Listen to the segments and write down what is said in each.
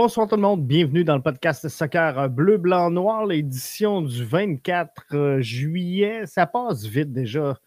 Bonsoir tout le monde, bienvenue dans le podcast Soccer Bleu, Blanc, Noir, l'édition du 24 euh, juillet. Ça passe vite déjà.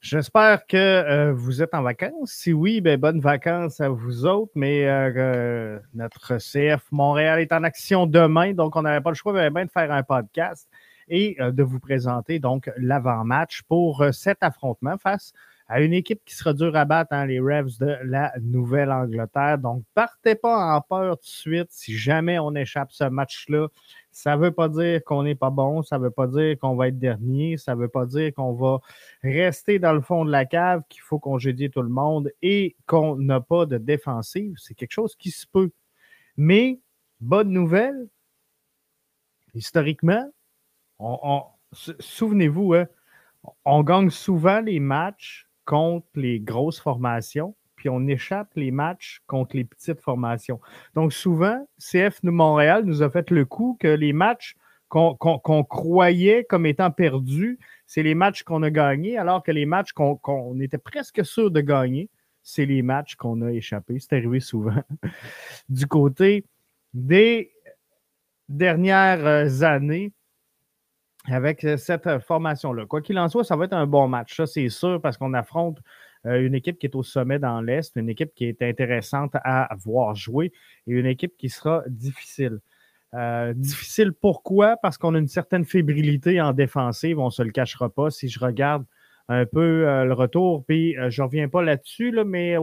J'espère que euh, vous êtes en vacances. Si oui, ben, bonnes vacances à vous autres, mais euh, notre CF Montréal est en action demain, donc on n'avait pas le choix de faire un podcast et de vous présenter donc l'avant-match pour cet affrontement face une équipe qui sera dure à battre, hein, les Revs de la Nouvelle-Angleterre. Donc, partez pas en peur tout de suite si jamais on échappe ce match-là. Ça ne veut pas dire qu'on n'est pas bon, ça ne veut pas dire qu'on va être dernier, ça ne veut pas dire qu'on va rester dans le fond de la cave, qu'il faut congédier tout le monde et qu'on n'a pas de défensive. C'est quelque chose qui se peut. Mais, bonne nouvelle, historiquement, souvenez-vous, hein, on gagne souvent les matchs contre les grosses formations, puis on échappe les matchs contre les petites formations. Donc souvent, CF Montréal nous a fait le coup que les matchs qu'on croyait comme étant perdus, c'est les matchs qu'on a gagnés, alors que les matchs qu'on était presque sûr de gagner, c'est les matchs qu'on a échappés. C'est arrivé souvent. du côté des dernières euh, années, avec euh, cette euh, formation-là. Quoi qu'il en soit, ça va être un bon match, ça c'est sûr, parce qu'on affronte euh, une équipe qui est au sommet dans l'Est, une équipe qui est intéressante à voir jouer et une équipe qui sera difficile. difficile pourquoi? Parce qu'on a une certaine fébrilité en défensive, on ne se le cachera pas. Si je regarde un peu le retour, puis je ne reviens pas là-dessus, là, mais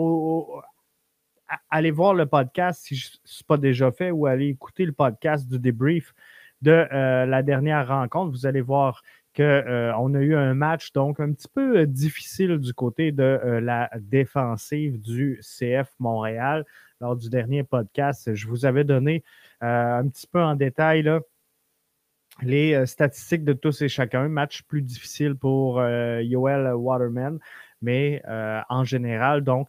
allez voir le podcast si ce n'est pas déjà fait ou allez écouter le podcast du débrief de euh, la dernière rencontre. Vous allez voir qu'on euh, a eu un match donc un petit peu euh, difficile du côté de la défensive du CF Montréal. Lors du dernier podcast, je vous avais donné un petit peu en détail les statistiques de tous et chacun. Match plus difficile pour Yoel Waterman, mais en général, donc,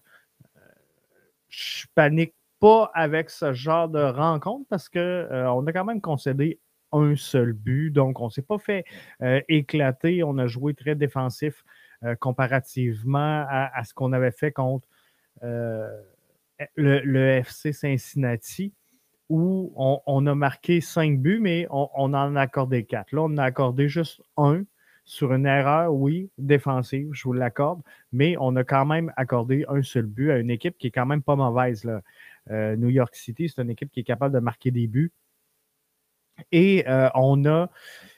je panique pas avec ce genre de rencontre parce qu'on a quand même concédé un seul but. Donc, on ne s'est pas fait euh, éclater. On a joué très défensif euh, comparativement à, ce qu'on avait fait contre euh, le, FC Cincinnati, où on, a marqué cinq buts, mais on, en a accordé quatre. Là, on en a accordé juste un sur une erreur, oui, défensive, je vous l'accorde, mais on a quand même accordé un seul but à une équipe qui est quand même pas mauvaise. Là. New York City, c'est une équipe qui est capable de marquer des buts. Et euh, on a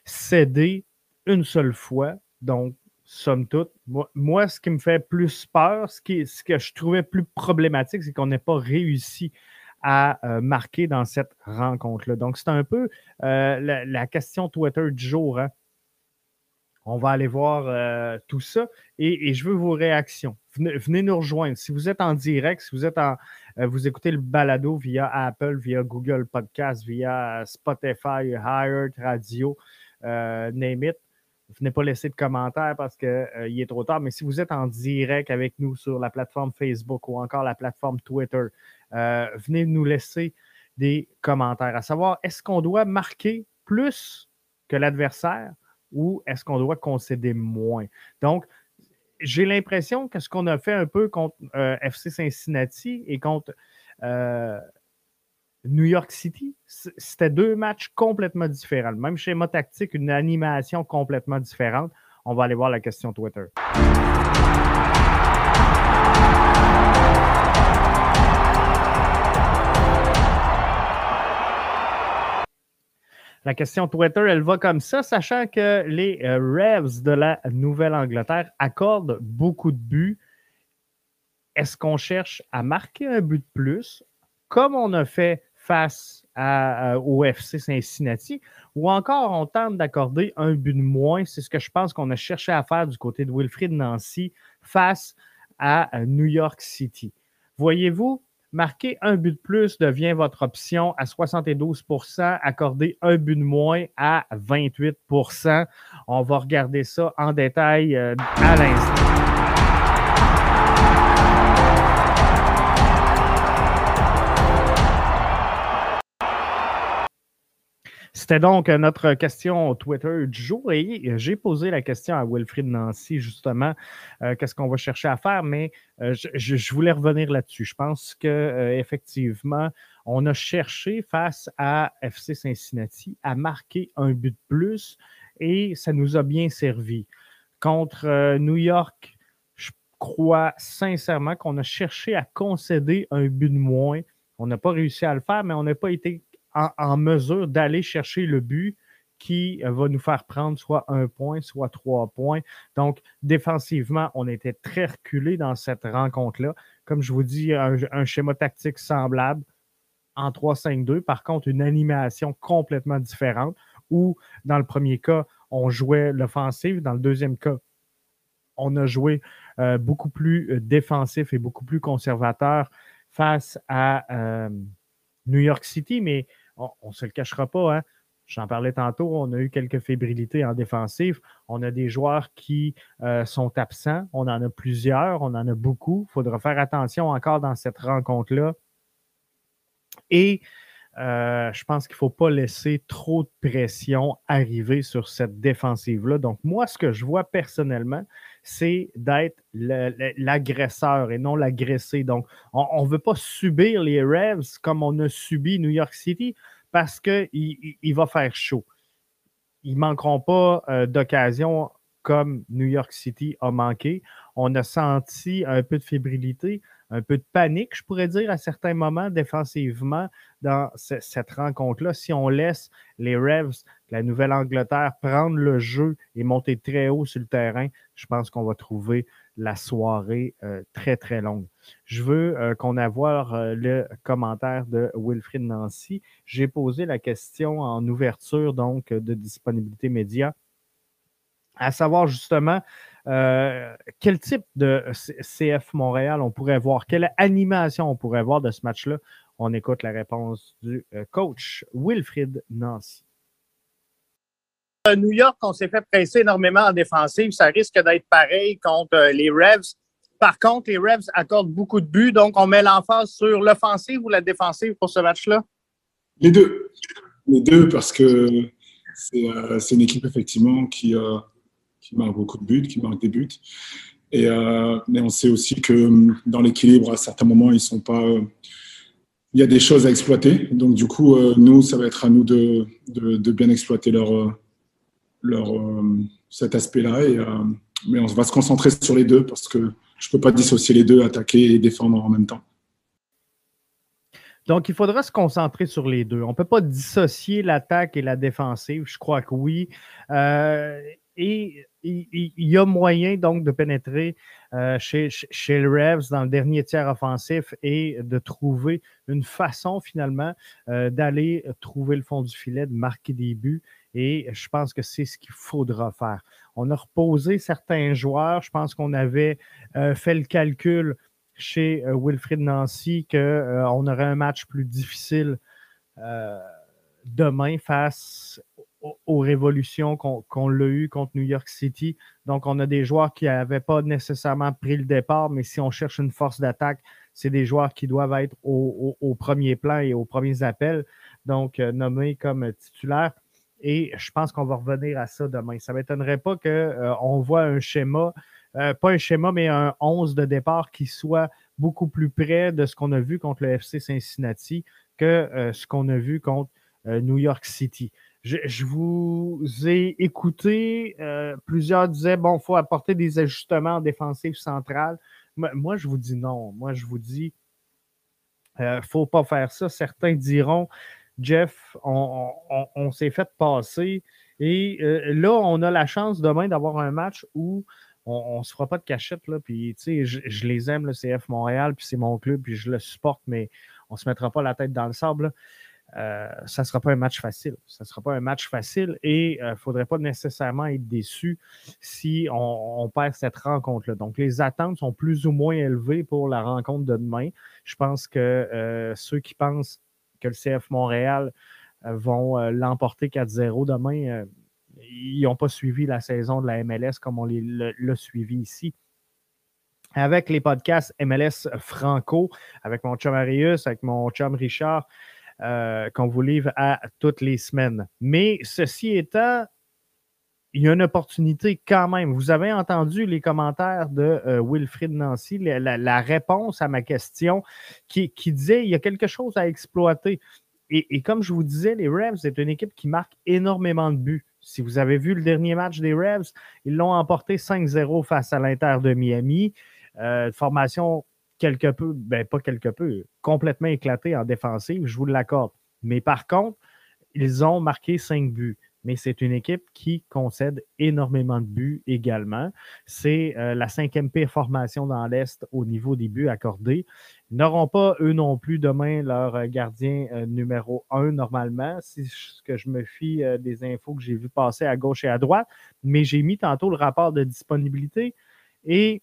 cédé une seule fois. Donc, somme toute, moi, ce qui me fait plus peur, ce, qui, ce que je trouvais plus problématique, c'est qu'on n'ait pas réussi à euh, marquer dans cette rencontre-là. Donc, c'est un peu euh, la, question Twitter du jour. Hein. On va aller voir tout ça et, je veux vos réactions. Venez, nous rejoindre. Si vous êtes en direct, si vous êtes en, vous écoutez le balado via Apple, via Google Podcast, via Spotify, Hired Radio, euh, name it. Venez pas laisser de commentaires parce qu'il euh, est trop tard. Mais si vous êtes en direct avec nous sur la plateforme Facebook ou encore la plateforme Twitter, venez nous laisser des commentaires. À savoir, est-ce qu'on doit marquer plus que l'adversaire ou est-ce qu'on doit concéder moins? Donc, j'ai l'impression que ce qu'on a fait un peu contre euh, FC Cincinnati et contre euh, New York City, c'était deux matchs complètement différents. Même schéma tactique, une animation complètement différente. On va aller voir la question Twitter. La question Twitter, elle va comme ça, sachant que les euh, Revs de la Nouvelle-Angleterre accordent beaucoup de buts. Est-ce qu'on cherche à marquer un but de plus, comme on a fait face à, au FC Cincinnati, ou encore on tente d'accorder un but de moins? C'est ce que je pense qu'on a cherché à faire du côté de Wilfried Nancy face à New York City. Voyez-vous, Marquer un but de plus devient votre option à 72% Accorder un but de moins à 28% On va regarder ça en détail euh, à l'instant. C'était donc notre question Twitter du jour et j'ai posé la question à Wilfried Nancy, justement, euh, qu'est-ce qu'on va chercher à faire, mais euh, je, voulais revenir là-dessus. Je pense qu'effectivement, on a cherché face à FC Cincinnati à marquer un but de plus et ça nous a bien servi. Contre euh, New York, je crois sincèrement qu'on a cherché à concéder un but de moins. On n'a pas réussi à le faire, mais on n'a pas été en mesure d'aller chercher le but qui euh, va nous faire prendre soit un point, soit trois points. Donc, défensivement, on était très reculé dans cette rencontre-là. Comme je vous dis, un, schéma tactique semblable en 3-5-2. Par contre, une animation complètement différente où, dans le premier cas, on jouait l'offensive. Dans le deuxième cas, on a joué euh, beaucoup plus euh, défensif et beaucoup plus conservateur face à New York City. Mais on ne se le cachera pas, hein, J'en parlais tantôt, on a eu quelques fébrilités en défensive. On a des joueurs qui euh, sont absents. On en a plusieurs, on en a beaucoup. Il faudra faire attention encore dans cette rencontre-là. Et euh, je pense qu'il ne faut pas laisser trop de pression arriver sur cette défensive-là. Donc, moi, ce que je vois personnellement, c'est d'être l'agresseur et non l'agressé. Donc, on ne veut pas subir les Revs comme on a subi New York City parce qu'il il va faire chaud. Ils ne manqueront pas euh, d'occasion comme New York City a manqué. On a senti un peu de fébrilité, un peu de panique, je pourrais dire, à certains moments défensivement dans cette rencontre-là. Si on laisse les Revs, la Nouvelle-Angleterre, prendre le jeu et monter très haut sur le terrain, je pense qu'on va trouver la soirée euh, très, très longue. Je veux euh, qu'on avoir euh, le commentaire de Wilfrid Nancy. J'ai posé la question en ouverture donc de disponibilité média, à savoir justement quel type de CF Montréal on pourrait voir, quelle animation on pourrait voir de ce match-là. On écoute la réponse du coach Wilfrid Nancy. New York, on s'est fait presser énormément en défensive. Ça risque d'être pareil contre euh, les Revs. Par contre, les Revs accordent beaucoup de buts, donc on met l'emphase sur l'offensive ou la défensive pour ce match-là? Les deux. Les deux, parce que c'est euh, une équipe, effectivement, qui, euh, qui marque beaucoup de buts, qui marque des buts. Et, mais on sait aussi que dans l'équilibre, à certains moments, ils sont pas. il y a des choses à exploiter. Donc, du coup, nous, ça va être à nous de, de, bien exploiter leur leur, euh, cet aspect-là. Euh, mais on va se concentrer sur les deux parce que je ne peux pas dissocier les deux, attaquer et défendre en même temps. Donc, il faudra se concentrer sur les deux. On ne peut pas dissocier l'attaque et la défensive. Je crois que oui. Euh, et il y, a moyen donc de pénétrer chez, chez le Revs dans le dernier tiers offensif et de trouver une façon finalement d'aller trouver le fond du filet, de marquer des buts et je pense que c'est ce qu'il faudra faire. On a reposé certains joueurs. Je pense qu'on avait euh, fait le calcul chez euh, Wilfrid Nancy qu'on euh, aurait un match plus difficile demain face aux, révolutions qu'on l'a eu contre New York City. Donc, on a des joueurs qui n'avaient pas nécessairement pris le départ, mais si on cherche une force d'attaque, c'est des joueurs qui doivent être au, premier plan et aux premiers appels, donc nommés comme titulaires. Et je pense qu'on va revenir à ça demain. Ça ne m'étonnerait pas qu'on euh, voit un schéma, euh, pas un schéma, mais un 11 de départ qui soit beaucoup plus près de ce qu'on a vu contre le FC Cincinnati que euh, ce qu'on a vu contre New York City. Je, vous ai écouté, plusieurs disaient, bon, il faut apporter des ajustements en défensive centrale. Moi, je vous dis non. Moi, je vous dis, il ne faut pas faire ça. Certains diront, Jeff, on, s'est fait passer. Et euh, là, on a la chance demain d'avoir un match où on ne se fera pas de cachette. Là, puis, je, je les aime, le CF Montréal, puis c'est mon club, puis je le supporte, mais on ne se mettra pas la tête dans le sable. Euh, ça ne sera pas un match facile. Ça ne sera pas un match facile et il euh, ne faudrait pas nécessairement être déçu si on, perd cette rencontre-là. Donc, les attentes sont plus ou moins élevées pour la rencontre de demain. Je pense que ceux qui pensent que le CF Montréal euh, vont euh, l'emporter 4-0 demain. Euh, ils n'ont pas suivi la saison de la MLS comme on l'a suivi ici avec les podcasts MLS Franco, avec mon chum Arius, avec mon chum Richard, qu'on vous livre à toutes les semaines. Mais ceci étant, il y a une opportunité quand même. Vous avez entendu les commentaires de euh, Wilfrid Nancy, la, réponse à ma question qui, disait il y a quelque chose à exploiter. Et, comme je vous disais, les Rams, c'est une équipe qui marque énormément de buts. Si vous avez vu le dernier match des Rams, ils l'ont emporté 5-0 face à l'Inter de Miami. Euh, formation quelque peu, ben pas quelque peu, complètement éclatée en défensive, je vous l'accorde. Mais par contre, ils ont marqué 5 buts mais c'est une équipe qui concède énormément de buts également. C'est euh, la cinquième pire formation dans l'Est au niveau des buts accordés. Ils n'auront pas, eux non plus, demain leur euh, gardien euh, numéro un normalement, c'est ce que je me fie des infos que j'ai vu passer à gauche et à droite, mais j'ai mis tantôt le rapport de disponibilité et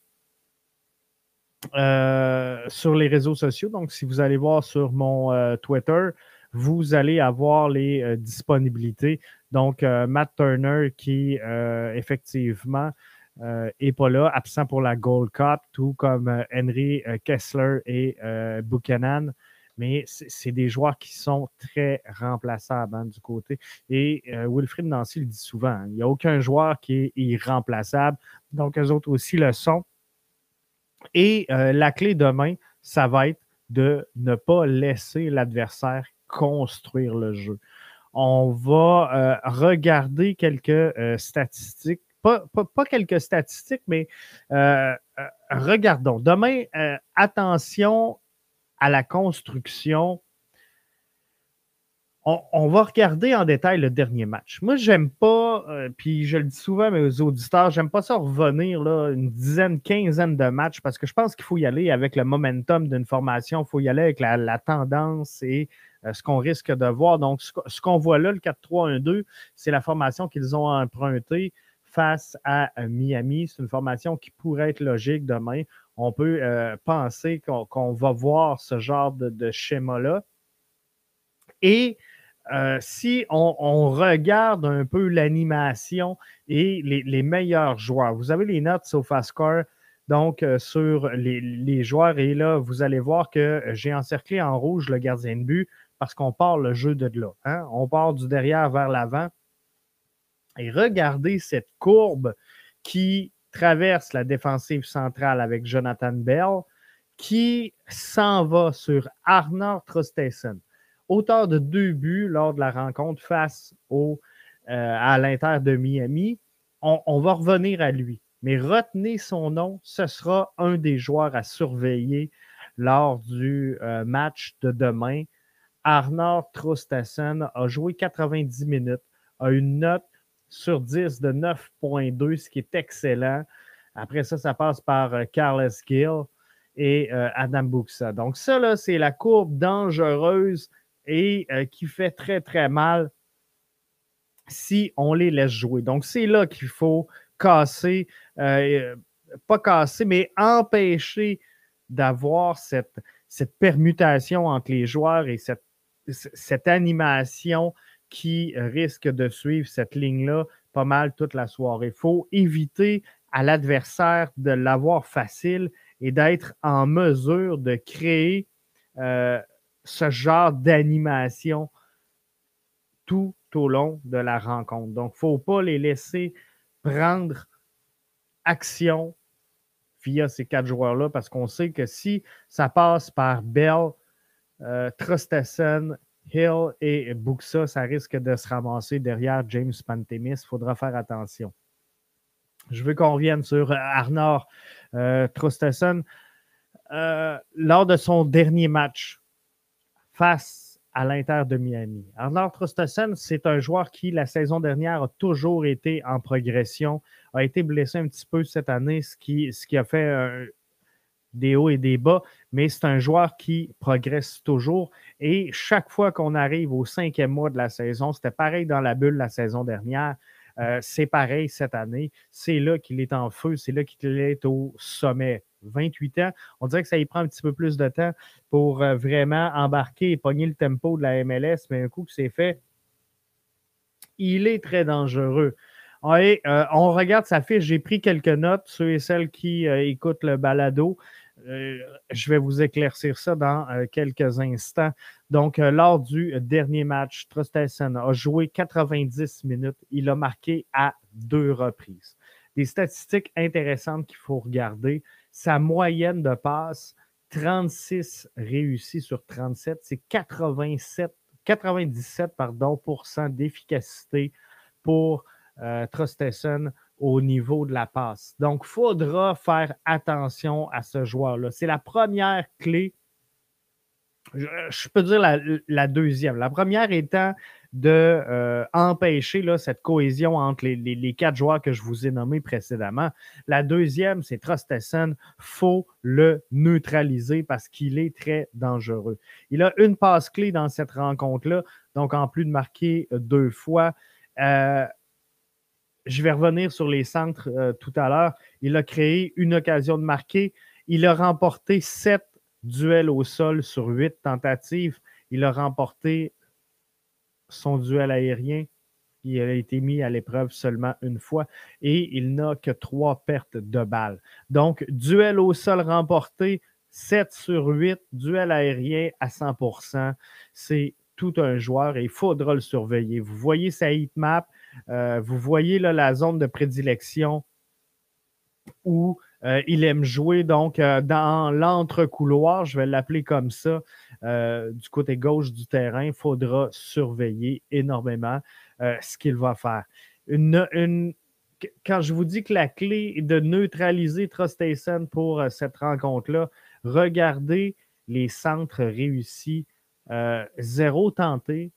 sur les réseaux sociaux. Donc, si vous allez voir sur mon Twitter, vous allez avoir les disponibilités donc, euh, Matt Turner qui, euh, effectivement, n'est euh, pas là, absent pour la Gold Cup, tout comme Henry Kessler et Buchanan. Mais c'est des joueurs qui sont très remplaçables hein, du côté. Et Wilfried Nancy le dit souvent, hein, il n'y a aucun joueur qui est irremplaçable. Donc, eux autres aussi le sont. Et la clé demain, ça va être de ne pas laisser l'adversaire construire le jeu on va euh, regarder quelques euh, statistiques. Pas, quelques statistiques, mais euh, regardons. Demain, attention à la construction. On, va regarder en détail le dernier match. Moi, j'aime pas, puis je le dis souvent à mes auditeurs, j'aime pas ça revenir là, une dizaine, quinzaine de matchs parce que je pense qu'il faut y aller avec le momentum d'une formation, il faut y aller avec la, tendance et euh, ce qu'on risque de voir. Donc, ce qu'on voit là, le 4-3-1-2, c'est la formation qu'ils ont empruntée face à euh, Miami. C'est une formation qui pourrait être logique demain. On peut euh, penser qu'on va voir ce genre de, schéma-là. Et si on, regarde un peu l'animation et les, meilleurs joueurs, vous avez les notes au Score donc sur les, joueurs et là, vous allez voir que j'ai encerclé en rouge le gardien de but, parce qu'on part le jeu de là. Hein. On part du derrière vers l'avant. Et regardez cette courbe qui traverse la défensive centrale avec Jonathan Bell, qui s'en va sur Arnold Trostesen, auteur de deux buts lors de la rencontre face au, euh, à l'Inter de Miami. On, va revenir à lui. Mais retenez son nom, ce sera un des joueurs à surveiller lors du euh, match de demain. Arnaud Trostassen a joué 90 minutes, a une note sur 10 de 9.2, ce qui est excellent. Après ça, ça passe par euh, Carlos Gill et euh, Adam Buxa. Donc, ça, là, c'est la courbe dangereuse et euh, qui fait très, très mal si on les laisse jouer. Donc, c'est là qu'il faut casser, pas casser, mais empêcher d'avoir cette, cette permutation entre les joueurs et cette cette animation qui risque de suivre cette ligne-là pas mal toute la soirée. Il faut éviter à l'adversaire de l'avoir facile et d'être en mesure de créer euh, ce genre d'animation tout au long de la rencontre. Donc, il ne faut pas les laisser prendre action via ces quatre joueurs-là parce qu'on sait que si ça passe par Bell, euh, Hill et Buxa, ça risque de se ramasser derrière James Pantemis. Il faudra faire attention. Je veux qu'on revienne sur Arnor euh, euh, lors de son dernier match face à l'Inter de Miami. Arnor Trostesen, c'est un joueur qui, la saison dernière, a toujours été en progression, a été blessé un petit peu cette année, ce qui, a fait un, des hauts et des bas, mais c'est un joueur qui progresse toujours. Et chaque fois qu'on arrive au cinquième mois de la saison, c'était pareil dans la bulle la saison dernière. Euh, c'est pareil cette année. C'est là qu'il est en feu, c'est là qu'il est au sommet. 28 ans, on dirait que ça y prend un petit peu plus de temps pour euh, vraiment embarquer et pogner le tempo de la MLS, mais un coup que c'est fait, il est très dangereux. Euh, on regarde sa fiche, j'ai pris quelques notes, ceux et celles qui écoutent le balado je vais vous éclaircir ça dans quelques instants. Donc, lors du dernier match, Trostesson a joué 90 minutes. Il a marqué à deux reprises. Des statistiques intéressantes qu'il faut regarder. Sa moyenne de passe, 36 réussis sur 37, c'est 87, 97 pardon, d'efficacité pour euh, au niveau de la passe. Donc, il faudra faire attention à ce joueur-là. C'est la première clé. Je, peux dire la, deuxième. La première étant de euh, cette cohésion entre les, quatre joueurs que je vous ai nommés précédemment. La deuxième, c'est Trostessen. faut le neutraliser parce qu'il est très dangereux. Il a une passe clé dans cette rencontre-là, donc en plus de marquer deux fois. Euh, je vais revenir sur les centres euh, tout à l'heure. Il a créé une occasion de marquer. Il a remporté sept duels au sol sur huit tentatives. Il a remporté son duel aérien. Il a été mis à l'épreuve seulement une fois et il n'a que trois pertes de balles. Donc, duel au sol remporté, 7 sur 8, duel aérien à 100% C'est tout un joueur et il faudra le surveiller. Vous voyez sa heat map, euh, vous voyez là, la zone de prédilection où euh, il aime jouer donc euh, dans l'entre-couloir, je vais l'appeler comme ça, du côté gauche du terrain. Il faudra surveiller énormément ce qu'il va faire. quand je vous dis que la clé est de neutraliser Trustason pour cette rencontre-là, regardez les centres réussis. zéro tenté,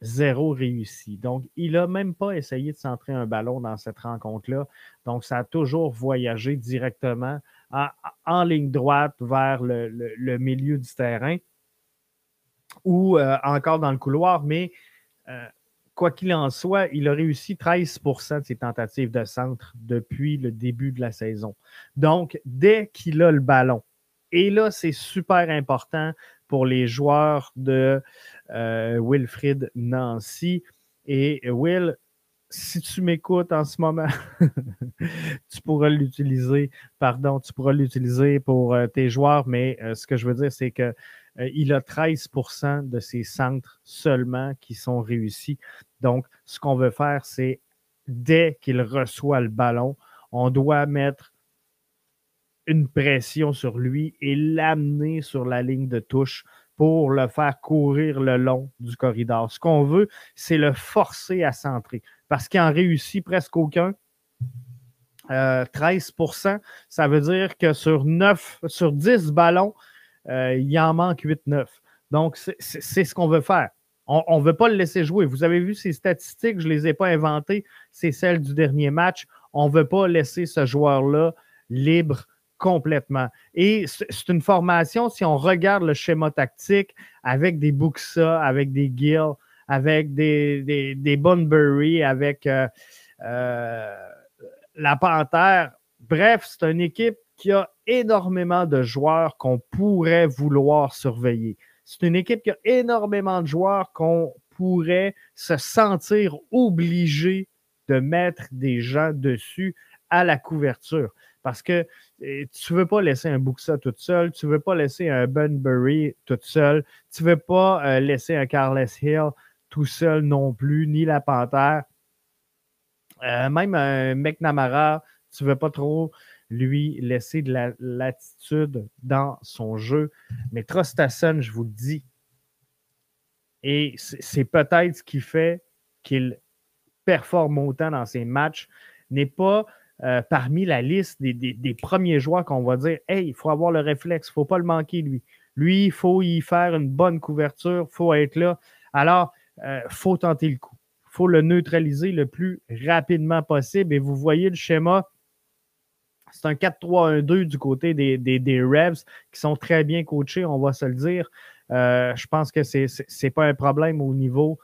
zéro réussi. Donc, il n'a même pas essayé de centrer un ballon dans cette rencontre-là. Donc, ça a toujours voyagé directement en, ligne droite vers le, milieu du terrain ou euh, encore dans le couloir. Mais euh, quoi qu'il en soit, il a réussi 13% de ses tentatives de centre depuis le début de la saison. Donc, dès qu'il a le ballon, et là, c'est super important pour les joueurs de euh, Wilfrid Nancy. Et Will, si tu m'écoutes en ce moment, tu pourras l'utiliser, pardon, tu pourras l'utiliser pour euh, tes joueurs, mais euh, ce que je veux dire, c'est que il a 13% de ses centres seulement qui sont réussis. Donc, ce qu'on veut faire, c'est dès qu'il reçoit le ballon, on doit mettre une pression sur lui et l'amener sur la ligne de touche pour le faire courir le long du corridor. Ce qu'on veut, c'est le forcer à centrer parce qu'il en réussit presque aucun. 13% euh, ça veut dire que sur 9, sur 10 ballons, euh, il en manque 8-9. Donc, c'est ce qu'on veut faire. On ne veut pas le laisser jouer. Vous avez vu ces statistiques, je ne les ai pas inventées. C'est celles du dernier match. On ne veut pas laisser ce joueur-là libre complètement. Et c'est une formation, si on regarde le schéma tactique, avec des Buxa, avec des Gill, avec des, des, Bunbury, avec euh, euh, la Panthère. Bref, c'est une équipe qui a énormément de joueurs qu'on pourrait vouloir surveiller. C'est une équipe qui a énormément de joueurs qu'on pourrait se sentir obligé de mettre des gens dessus à la couverture. Parce que tu ne veux pas laisser un Buxa tout seul, tu ne veux pas laisser un Bunbury tout seul, tu ne veux pas euh, laisser un Carles Hill tout seul non plus, ni la Panthère. Euh, même un McNamara, tu ne veux pas trop lui laisser de la latitude dans son jeu. Mais Trostasson, je vous le dis, et c'est peut-être ce qui fait qu'il performe autant dans ses matchs, n'est pas euh, parmi la liste des, premiers joueurs qu'on va dire Hey, il faut avoir le réflexe, il ne faut pas le manquer, lui. Lui, il faut y faire une bonne couverture, il faut être là. Alors, il euh, faut tenter le coup. Il faut le neutraliser le plus rapidement possible. Et vous voyez le schéma. C'est un 4-3-1-2 du côté des, des, Revs qui sont très bien coachés, on va se le dire. Euh, je pense que ce n'est pas un problème au niveau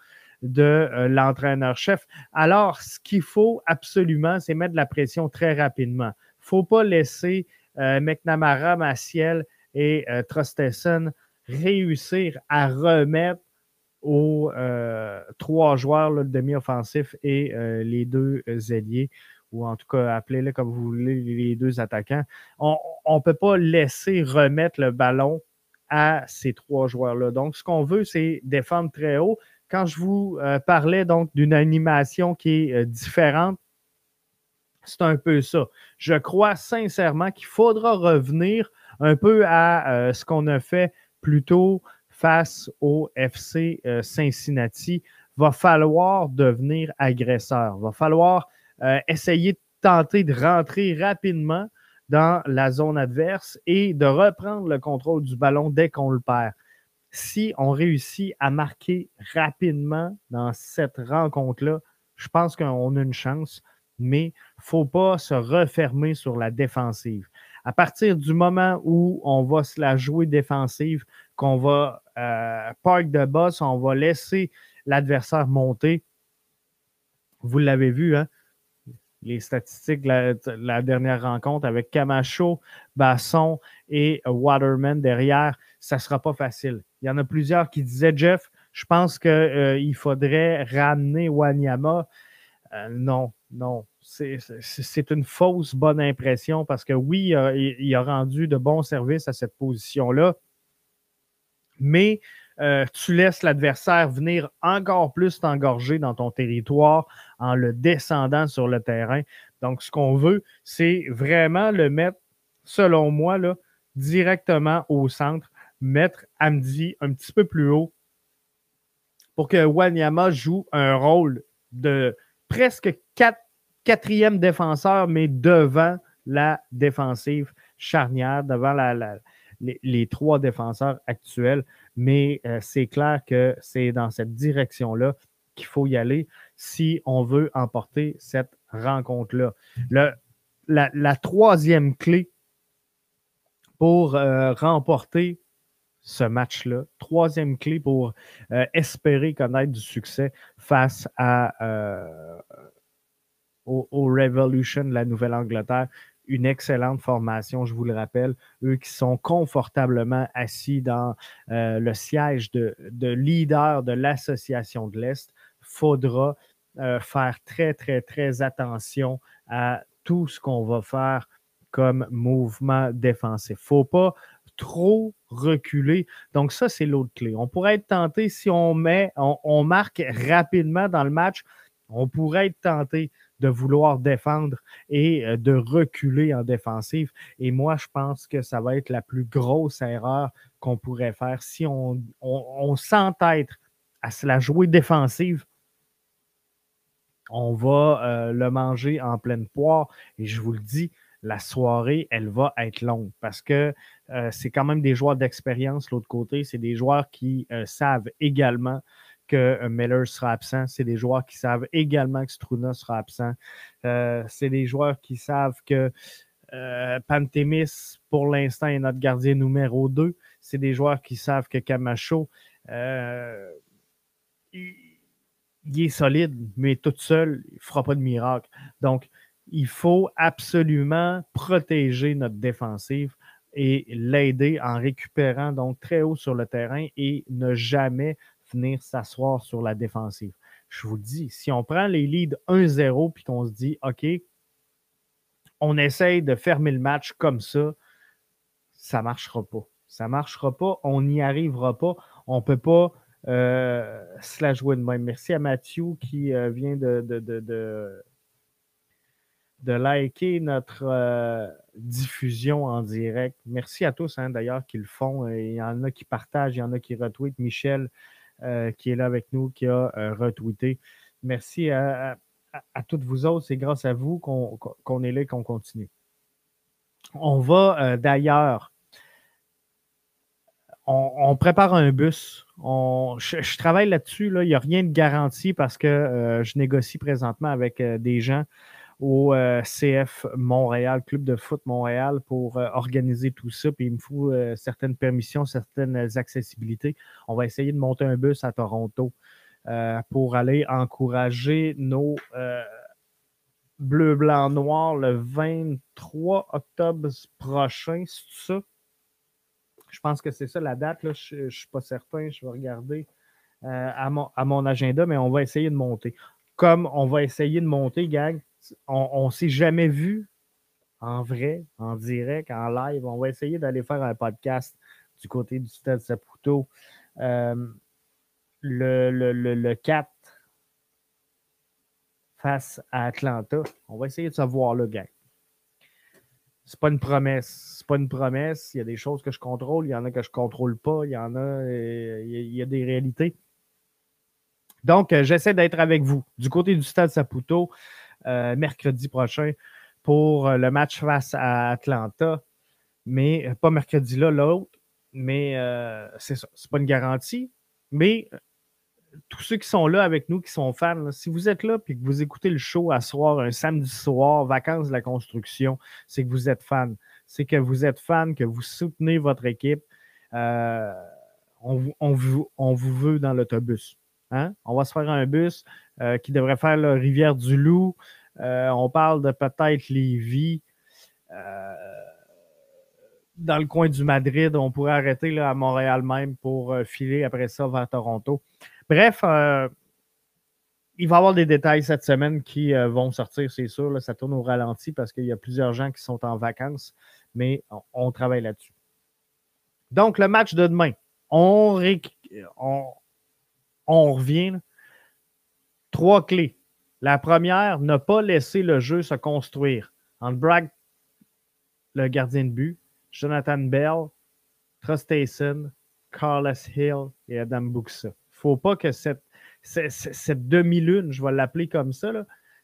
de euh, l'entraîneur-chef. Alors, ce qu'il faut absolument, c'est mettre la pression très rapidement. Il ne faut pas laisser euh, McNamara, Maciel et euh, réussir à remettre aux euh, trois joueurs, le demi-offensif et les deux ailiers, ou en tout cas, appelez-les comme vous voulez, les deux attaquants. On ne peut pas laisser remettre le ballon à ces trois joueurs-là. Donc, ce qu'on veut, c'est défendre très haut. Quand je vous euh, parlais donc d'une animation qui est euh, différente, c'est un peu ça. Je crois sincèrement qu'il faudra revenir un peu à euh, ce qu'on a fait plus tôt face au FC Cincinnati. Va falloir devenir agresseur. Va falloir essayer de tenter de rentrer rapidement dans la zone adverse et de reprendre le contrôle du ballon dès qu'on le perd. Si on réussit à marquer rapidement dans cette rencontre-là, je pense qu'on a une chance, mais il ne faut pas se refermer sur la défensive. À partir du moment où on va se la jouer défensive, qu'on va euh, park de boss, on va laisser l'adversaire monter. Vous l'avez vu, hein? les statistiques de la, dernière rencontre avec Camacho, Basson et Waterman derrière, ça ne sera pas facile. Il y en a plusieurs qui disaient, Jeff, je pense qu'il euh, faudrait ramener Wanyama. Euh, non, non. C'est une fausse bonne impression parce que oui, il a rendu de bons services à cette position-là, mais euh, tu laisses l'adversaire venir encore plus t'engorger dans ton territoire en le descendant sur le terrain. Donc, ce qu'on veut, c'est vraiment le mettre, selon moi, directement au centre, mettre Amdi un petit peu plus haut pour que Wanyama joue un rôle de presque quatrième défenseur, mais devant la défensive charnière, devant les, trois défenseurs actuels mais euh, c'est clair que c'est dans cette direction-là qu'il faut y aller si on veut emporter cette rencontre-là. La, troisième clé pour euh, remporter ce match-là, troisième clé pour euh, espérer connaître du succès face à, au, au, Revolution de la Nouvelle-Angleterre, une excellente formation, je vous le rappelle. Eux qui sont confortablement assis dans euh, le siège de, leader de l'Association de l'Est, faudra euh, faire très, très, très attention à tout ce qu'on va faire comme mouvement défensif. Il ne faut pas trop reculer. Donc, ça, c'est l'autre clé. On pourrait être tenté, si on met, on marque rapidement dans le match, on pourrait être tenté de vouloir défendre et euh, de reculer en défensive. Et moi, je pense que ça va être la plus grosse erreur qu'on pourrait faire si on, on, s'entête à se la jouer défensive. On va euh, le manger en pleine poire. Et je vous le dis, la soirée, elle va être longue parce que euh, c'est quand même des joueurs d'expérience, l'autre côté. C'est des joueurs qui savent également que euh, Miller sera absent. C'est des joueurs qui savent également que Struna sera absent. Euh, c'est des joueurs qui savent que euh, Pantémis, pour l'instant, est notre gardien numéro 2. C'est des joueurs qui savent que Camacho, il, est solide, mais tout seul, il ne fera pas de miracle. Donc, il faut absolument protéger notre défensive et l'aider en récupérant donc très haut sur le terrain et ne jamais venir s'asseoir sur la défensive. Je vous dis, si on prend les leads 1-0 puis qu'on se dit, OK, on essaye de fermer le match comme ça, ça ne marchera pas. Ça ne marchera pas, on n'y arrivera pas. On ne peut pas euh, se la jouer de même. Merci à Mathieu qui euh, vient de, liker notre euh, diffusion en direct. Merci à tous hein, d'ailleurs qui le font. Il y en a qui partagent, il y en a qui retweetent. Michel, euh, qui est là avec nous, qui a euh, retweeté. Merci à, toutes vous autres. C'est grâce à vous qu'on est là qu'on continue. On va euh, d'ailleurs on, prépare un bus. je, travaille là-dessus. Là. Il n'y a rien de garanti parce que je négocie présentement avec des gens au euh, CF Montréal, Club de foot Montréal, pour euh, organiser tout ça. Puis il me faut euh, certaines permissions, certaines accessibilités. On va essayer de monter un bus à Toronto pour aller encourager nos bleu, blanc, noir le 23 octobre prochain. C'est ça? Je pense que c'est ça la date. Là. Je ne suis pas certain. Je vais regarder à, mon, à mon agenda, mais on va essayer de monter. Comme on va essayer de monter, gang, on ne s'est jamais vu en vrai, en direct, en live. On va essayer d'aller faire un podcast du côté du Stade Saputo euh, le, le, le, 4 face à Atlanta. On va essayer de savoir le gang. C'est pas une promesse. C'est pas une promesse. Il y a des choses que je contrôle, il y en a que je contrôle pas, il y en a, euh, il y a des réalités. Donc, euh, j'essaie d'être avec vous du côté du Stade Saputo mercredi prochain pour le match face à Atlanta, mais pas mercredi là, l'autre. Mais euh, c'est ça, c'est pas une garantie. Mais euh, tous ceux qui sont là avec nous, qui sont fans, si vous êtes là et que vous écoutez le show à soir, un samedi soir, vacances de la construction, c'est que vous êtes fan. C'est que vous êtes fan, que vous soutenez votre équipe. Euh, on, vous, veut dans l'autobus. Hein? On va se faire un bus qui devrait faire la rivière du Loup. on parle de peut-être Lévis dans le coin du Madrid. On pourrait arrêter à Montréal même pour euh, filer après ça vers Toronto. Bref, euh, il va y avoir des détails cette semaine qui euh, vont sortir, c'est sûr. ça tourne au ralenti parce qu'il y a plusieurs gens qui sont en vacances, mais on, travaille là-dessus. Donc, le match de demain, on, on, revient. Trois clés. La première, ne pas laisser le jeu se construire. En Bragg, le gardien de but, Jonathan Bell, Trustason, Carlos Hill et Adam Buxa. Il ne faut pas que cette, cette, demi-lune, je vais l'appeler comme ça,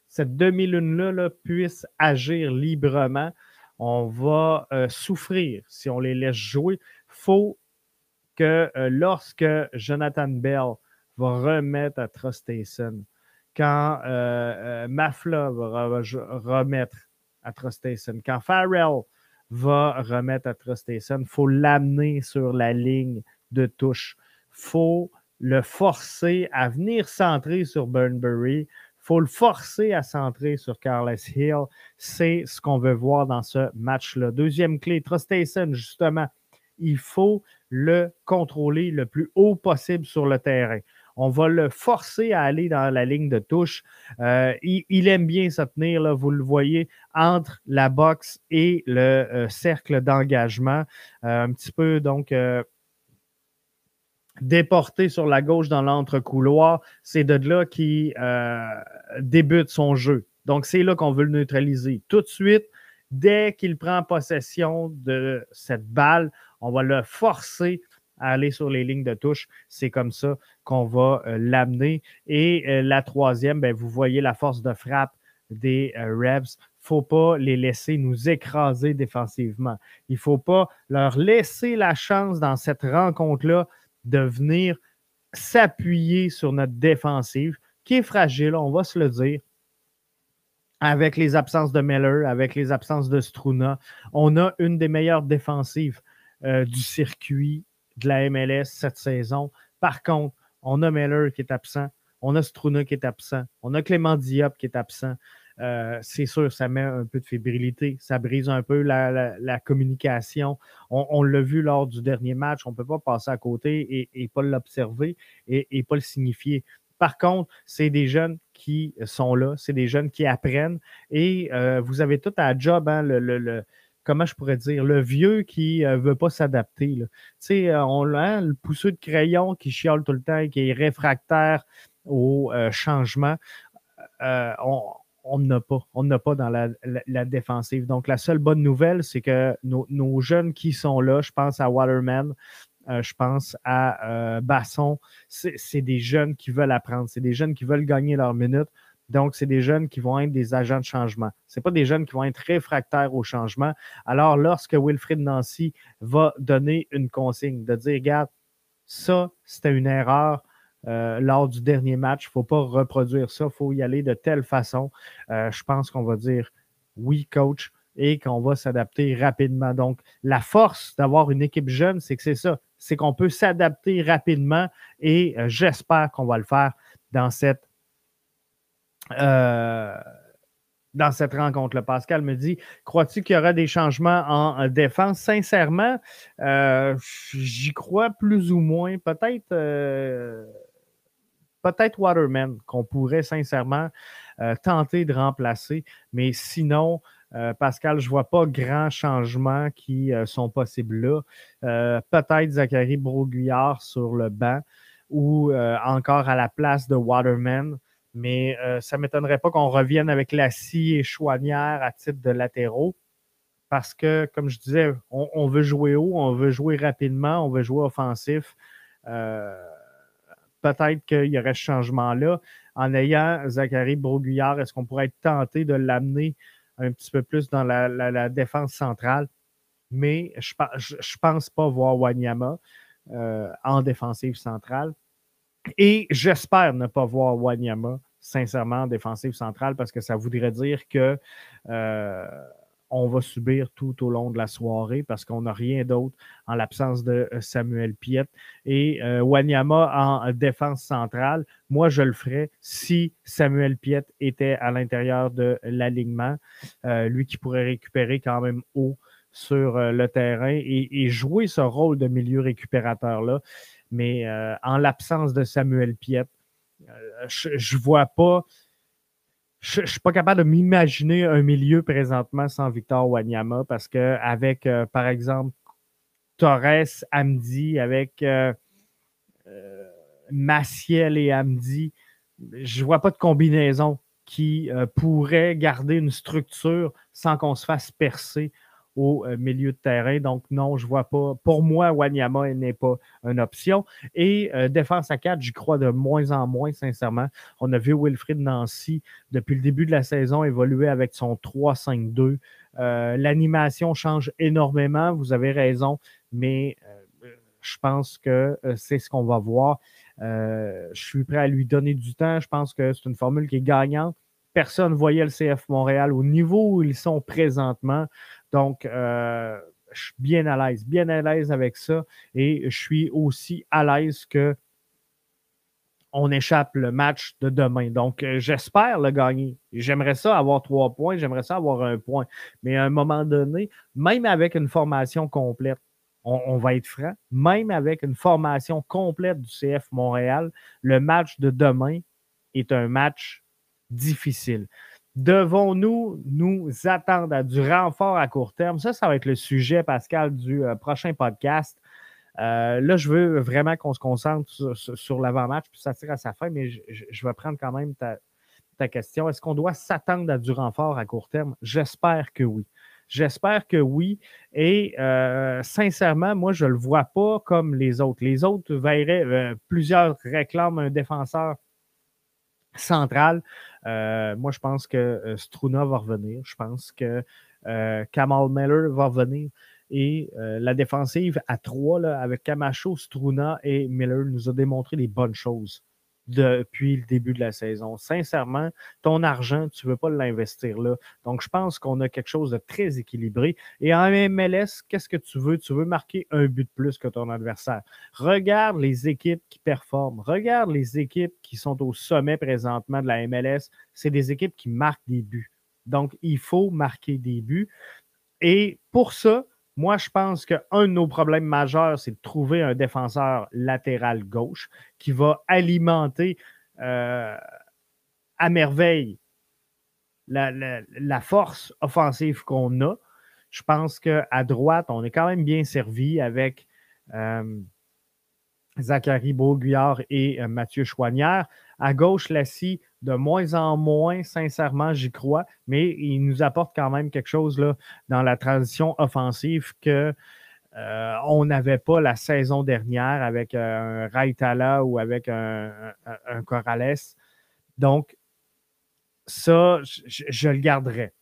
cette demi-lune-là puisse agir librement. On va euh, souffrir si on les laisse jouer. Il faut que euh, lorsque Jonathan Bell va remettre à Trustason, quand euh, Mafla va remettre à Trustason, quand Farrell va remettre à Trustason. Il faut l'amener sur la ligne de touche. Faut le forcer à venir centrer sur Burnbury. Faut le forcer à centrer sur Carlos Hill. C'est ce qu'on veut voir dans ce match-là. Deuxième clé, Trustason, justement, il faut le contrôler le plus haut possible sur le terrain. On va le forcer à aller dans la ligne de touche. Euh, il, aime bien se tenir, là, vous le voyez, entre la boxe et le euh, cercle d'engagement. Euh, un petit peu, donc, déporté sur la gauche dans l'entre-couloir. C'est de là qu'il débute son jeu. Donc, c'est là qu'on veut le neutraliser. Tout de suite, dès qu'il prend possession de cette balle, on va le forcer à aller sur les lignes de touche. C'est comme ça qu'on va euh, l'amener. Et euh, la troisième, ben, vous voyez la force de frappe des euh, Rebs. Il ne faut pas les laisser nous écraser défensivement. Il ne faut pas leur laisser la chance dans cette rencontre-là de venir s'appuyer sur notre défensive, qui est fragile, on va se le dire. Avec les absences de Meller, avec les absences de Struna, on a une des meilleures défensives du circuit de la MLS cette saison. Par contre, on a Meller qui est absent, on a Struna qui est absent, on a Clément Diop qui est absent. Euh, c'est sûr, ça met un peu de fébrilité, ça brise un peu la, communication. On, l'a vu lors du dernier match, on ne peut pas passer à côté et, pas l'observer et, pas le signifier. Par contre, c'est des jeunes qui sont là, c'est des jeunes qui apprennent et euh, vous avez tout à job, hein, le comment je pourrais dire, le vieux qui ne euh, veut pas s'adapter. Tu sais, euh, on a le pousseux de crayon qui chiale tout le temps, qui est réfractaire au euh, changement. on n'a pas. On n'a pas dans la, défensive. Donc, la seule bonne nouvelle, c'est que nos, jeunes qui sont là, je pense à Waterman, je pense à Basson, c'est des jeunes qui veulent apprendre, c'est des jeunes qui veulent gagner leur minute. Donc, c'est des jeunes qui vont être des agents de changement. Ce pas des jeunes qui vont être réfractaires au changement. Alors, lorsque Wilfrid Nancy va donner une consigne de dire, regarde, ça, c'était une erreur euh, lors du dernier match, il ne faut pas reproduire ça, il faut y aller de telle façon. Euh, je pense qu'on va dire oui, coach, et qu'on va s'adapter rapidement. Donc, la force d'avoir une équipe jeune, c'est que c'est ça, c'est qu'on peut s'adapter rapidement et euh, j'espère qu'on va le faire dans cette euh, dans cette rencontre-là. Pascal me dit Crois-tu qu'il y aura des changements en défense? Sincèrement, euh, j'y crois plus ou moins. Peut-être. Euh, peut-être Waterman qu'on pourrait sincèrement tenter de remplacer. Mais sinon, Pascal, je ne vois pas grand changements qui sont possibles là. Peut-être Zachary Broguillard sur le banc ou encore à la place de Waterman. Mais ça ne m'étonnerait pas qu'on revienne avec Lassie et Chouanière à titre de latéraux parce que, comme je disais, on, veut jouer haut, on veut jouer rapidement, on veut jouer offensif. Euh, peut-être qu'il y aurait ce changement-là. En ayant Zachary Broguillard, est-ce qu'on pourrait être tenté de l'amener un petit peu plus dans la, défense centrale? Mais je ne pense pas voir Wanyama euh, en défensive centrale. Et j'espère ne pas voir Wanyama, sincèrement, en défensive centrale, parce que ça voudrait dire que euh, on va subir tout au long de la soirée parce qu'on n'a rien d'autre en l'absence de euh, Samuel Piet et euh, Wanyama en défense centrale. Moi, je le ferais si Samuel Piet était à l'intérieur de l'alignement, euh, lui qui pourrait récupérer quand même haut sur le terrain et, jouer ce rôle de milieu récupérateur-là. Mais en l'absence de Samuel Piet, je ne vois pas je ne suis pas capable de m'imaginer un milieu présentement sans Victor Wanyama parce que avec, euh, par exemple, Torres, Amdi, avec euh, euh, Maciel et Amdi, je ne vois pas de combinaison qui pourrait garder une structure sans qu'on se fasse percer au euh, milieu de terrain. Donc, non, je ne vois pas. Pour moi, Wanyama n'est pas une option. Et euh, défense à 4, j'y crois de moins en moins, sincèrement. On a vu Wilfried Nancy, depuis le début de la saison, évoluer avec son 3-5-2. Euh, l'animation change énormément, vous avez raison, mais je pense que c'est ce qu'on va voir. je suis prêt à lui donner du temps. Je pense que c'est une formule qui est gagnante personne ne voyait le CF Montréal au niveau où ils sont présentement. Donc, euh, je suis bien à l'aise, bien à l'aise avec ça. Et je suis aussi à l'aise que on échappe le match de demain. Donc, euh, j'espère le gagner. J'aimerais ça avoir trois points, j'aimerais ça avoir un point. Mais à un moment donné, même avec une formation complète, on, va être franc, même avec une formation complète du CF Montréal, le match de demain est un match difficile. Devons-nous nous attendre à du renfort à court terme? Ça, ça va être le sujet, Pascal, du euh, prochain podcast. Euh, là, je veux vraiment qu'on se concentre sur, l'avant-match, puis ça tire à sa fin, mais je, vais prendre quand même ta, question. Est-ce qu'on doit s'attendre à du renfort à court terme? J'espère que oui. J'espère que oui. Et euh, sincèrement, moi, je ne le vois pas comme les autres. Les autres verraient, plusieurs réclament un défenseur central. Euh, moi, je pense que euh, Struna va revenir. Je pense que euh, Kamal Miller va revenir. Et la défensive à trois, avec Camacho, Struna et Miller, nous a démontré les bonnes choses depuis le début de la saison. Sincèrement, ton argent, tu ne veux pas l'investir là. Donc, je pense qu'on a quelque chose de très équilibré. Et en MLS, qu'est-ce que tu veux? Tu veux marquer un but de plus que ton adversaire. Regarde les équipes qui performent. Regarde les équipes qui sont au sommet présentement de la MLS. C'est des équipes qui marquent des buts. Donc, il faut marquer des buts. Et pour ça, moi, je pense qu'un de nos problèmes majeurs, c'est de trouver un défenseur latéral gauche qui va alimenter euh, à merveille la, force offensive qu'on a. Je pense qu'à droite, on est quand même bien servi avec euh, Zachary Beauguillard et euh, Mathieu Chouanière. À gauche, Lassie, de moins en moins, sincèrement, j'y crois, mais il nous apporte quand même quelque chose dans la transition offensive que euh, on n'avait pas la saison dernière avec euh, un Raitala ou avec un, Corrales. Donc, ça, je, le garderai.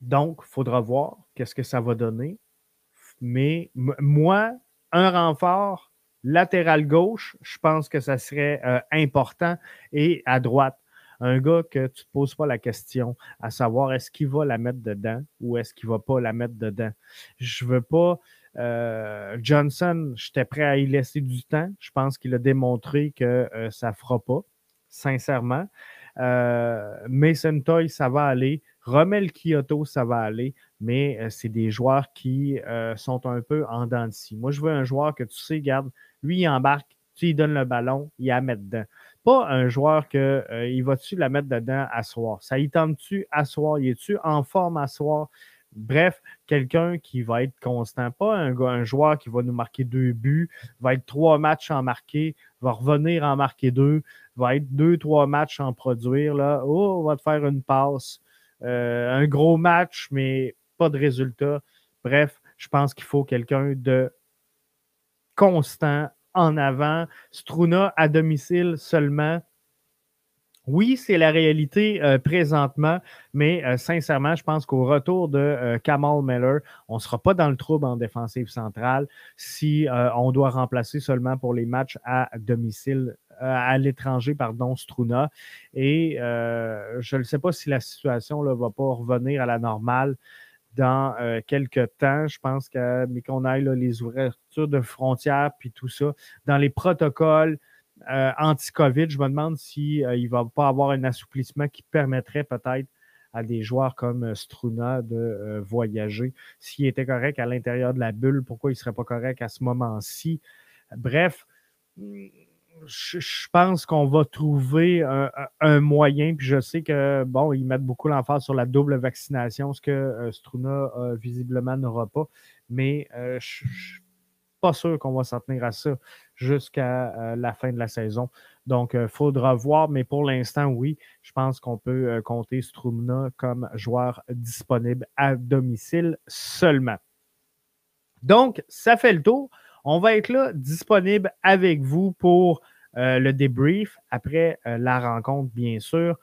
Donc, il faudra voir qu'est-ce que ça va donner. Mais moi, un renfort latéral gauche, je pense que ça serait euh, important. Et à droite, un gars que tu ne te poses pas la question à savoir est-ce qu'il va la mettre dedans ou est-ce qu'il ne va pas la mettre dedans. Je ne veux pas. Euh, Johnson, j'étais prêt à y laisser du temps. Je pense qu'il a démontré que euh, ça ne fera pas, sincèrement. Mason Toy, ça va aller. Romel Kyoto, ça va aller, mais c'est des joueurs qui sont un peu en dents de scie. Moi, je veux un joueur que tu sais, garde, lui, il embarque, tu lui donnes le ballon, il a met dedans. Pas un joueur que euh, il va-tu la mettre dedans à soir? Ça y tente-tu à soir? Il est-tu en forme à soir? Bref, quelqu'un qui va être constant, pas un, joueur qui va nous marquer deux buts, va être trois matchs en marquer, va revenir en marquer deux, va être deux, trois matchs en produire. Là. Oh, on va te faire une passe. Euh, un gros match, mais pas de résultat. Bref, je pense qu'il faut quelqu'un de constant en avant. Struna à domicile seulement. Oui, c'est la réalité euh, présentement, mais euh, sincèrement, je pense qu'au retour de Kamal Miller, on ne sera pas dans le trouble en défensive centrale si on doit remplacer seulement pour les matchs à domicile, à l'étranger, pardon, Struna. Et je ne sais pas si la situation ne va pas revenir à la normale dans quelques temps. Je pense que, mais qu'on aille les ouvertures de frontières puis tout ça, dans les protocoles, euh, anti-COVID. Je me demande s'il euh, ne va pas avoir un assouplissement qui permettrait peut-être à des joueurs comme euh, Struna de voyager. S'il était correct à l'intérieur de la bulle, pourquoi il ne serait pas correct à ce moment-ci? Bref, je, pense qu'on va trouver un, moyen, puis je sais que, bon, ils mettent beaucoup l'emphase sur la double vaccination, ce que Struna visiblement n'aura pas, mais je ne suis pas sûr qu'on va s'en tenir à ça jusqu'à euh, la fin de la saison. Donc, il euh, faudra voir, mais pour l'instant, oui, je pense qu'on peut euh, compter Strumna comme joueur disponible à domicile seulement. Donc, ça fait le tour. On va être là disponible avec vous pour le débrief après la rencontre, bien sûr.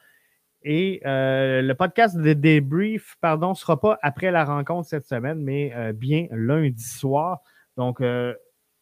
Et le podcast de débrief, pardon, ne sera pas après la rencontre cette semaine, mais bien lundi soir. Donc,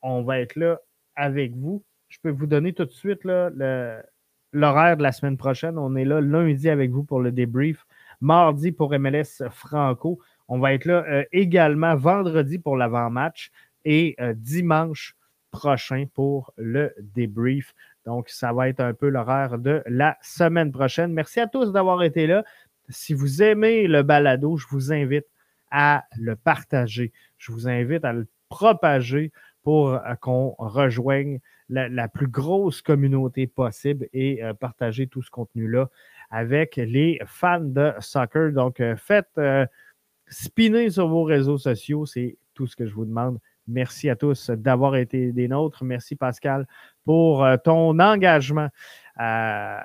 on va être là avec vous. Je peux vous donner tout de suite l'horaire de la semaine prochaine. On est là lundi avec vous pour le débrief. Mardi pour MLS Franco. On va être là euh, également vendredi pour l'avant-match et euh, dimanche prochain pour le débrief. Donc, ça va être un peu l'horaire de la semaine prochaine. Merci à tous d'avoir été là. Si vous aimez le balado, je vous invite à le partager. Je vous invite à le propager pour euh, qu'on rejoigne la, plus grosse communauté possible et euh, partager tout ce contenu-là avec les fans de soccer. Donc, euh, faites spinner sur vos réseaux sociaux, c'est tout ce que je vous demande. Merci à tous d'avoir été des nôtres. Merci Pascal pour ton engagement à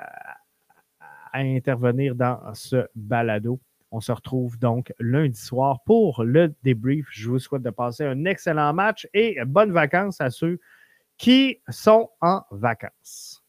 intervenir dans ce balado. On se retrouve donc lundi soir pour le débrief. Je vous souhaite de passer un excellent match et bonnes vacances à ceux qui sont en vacances.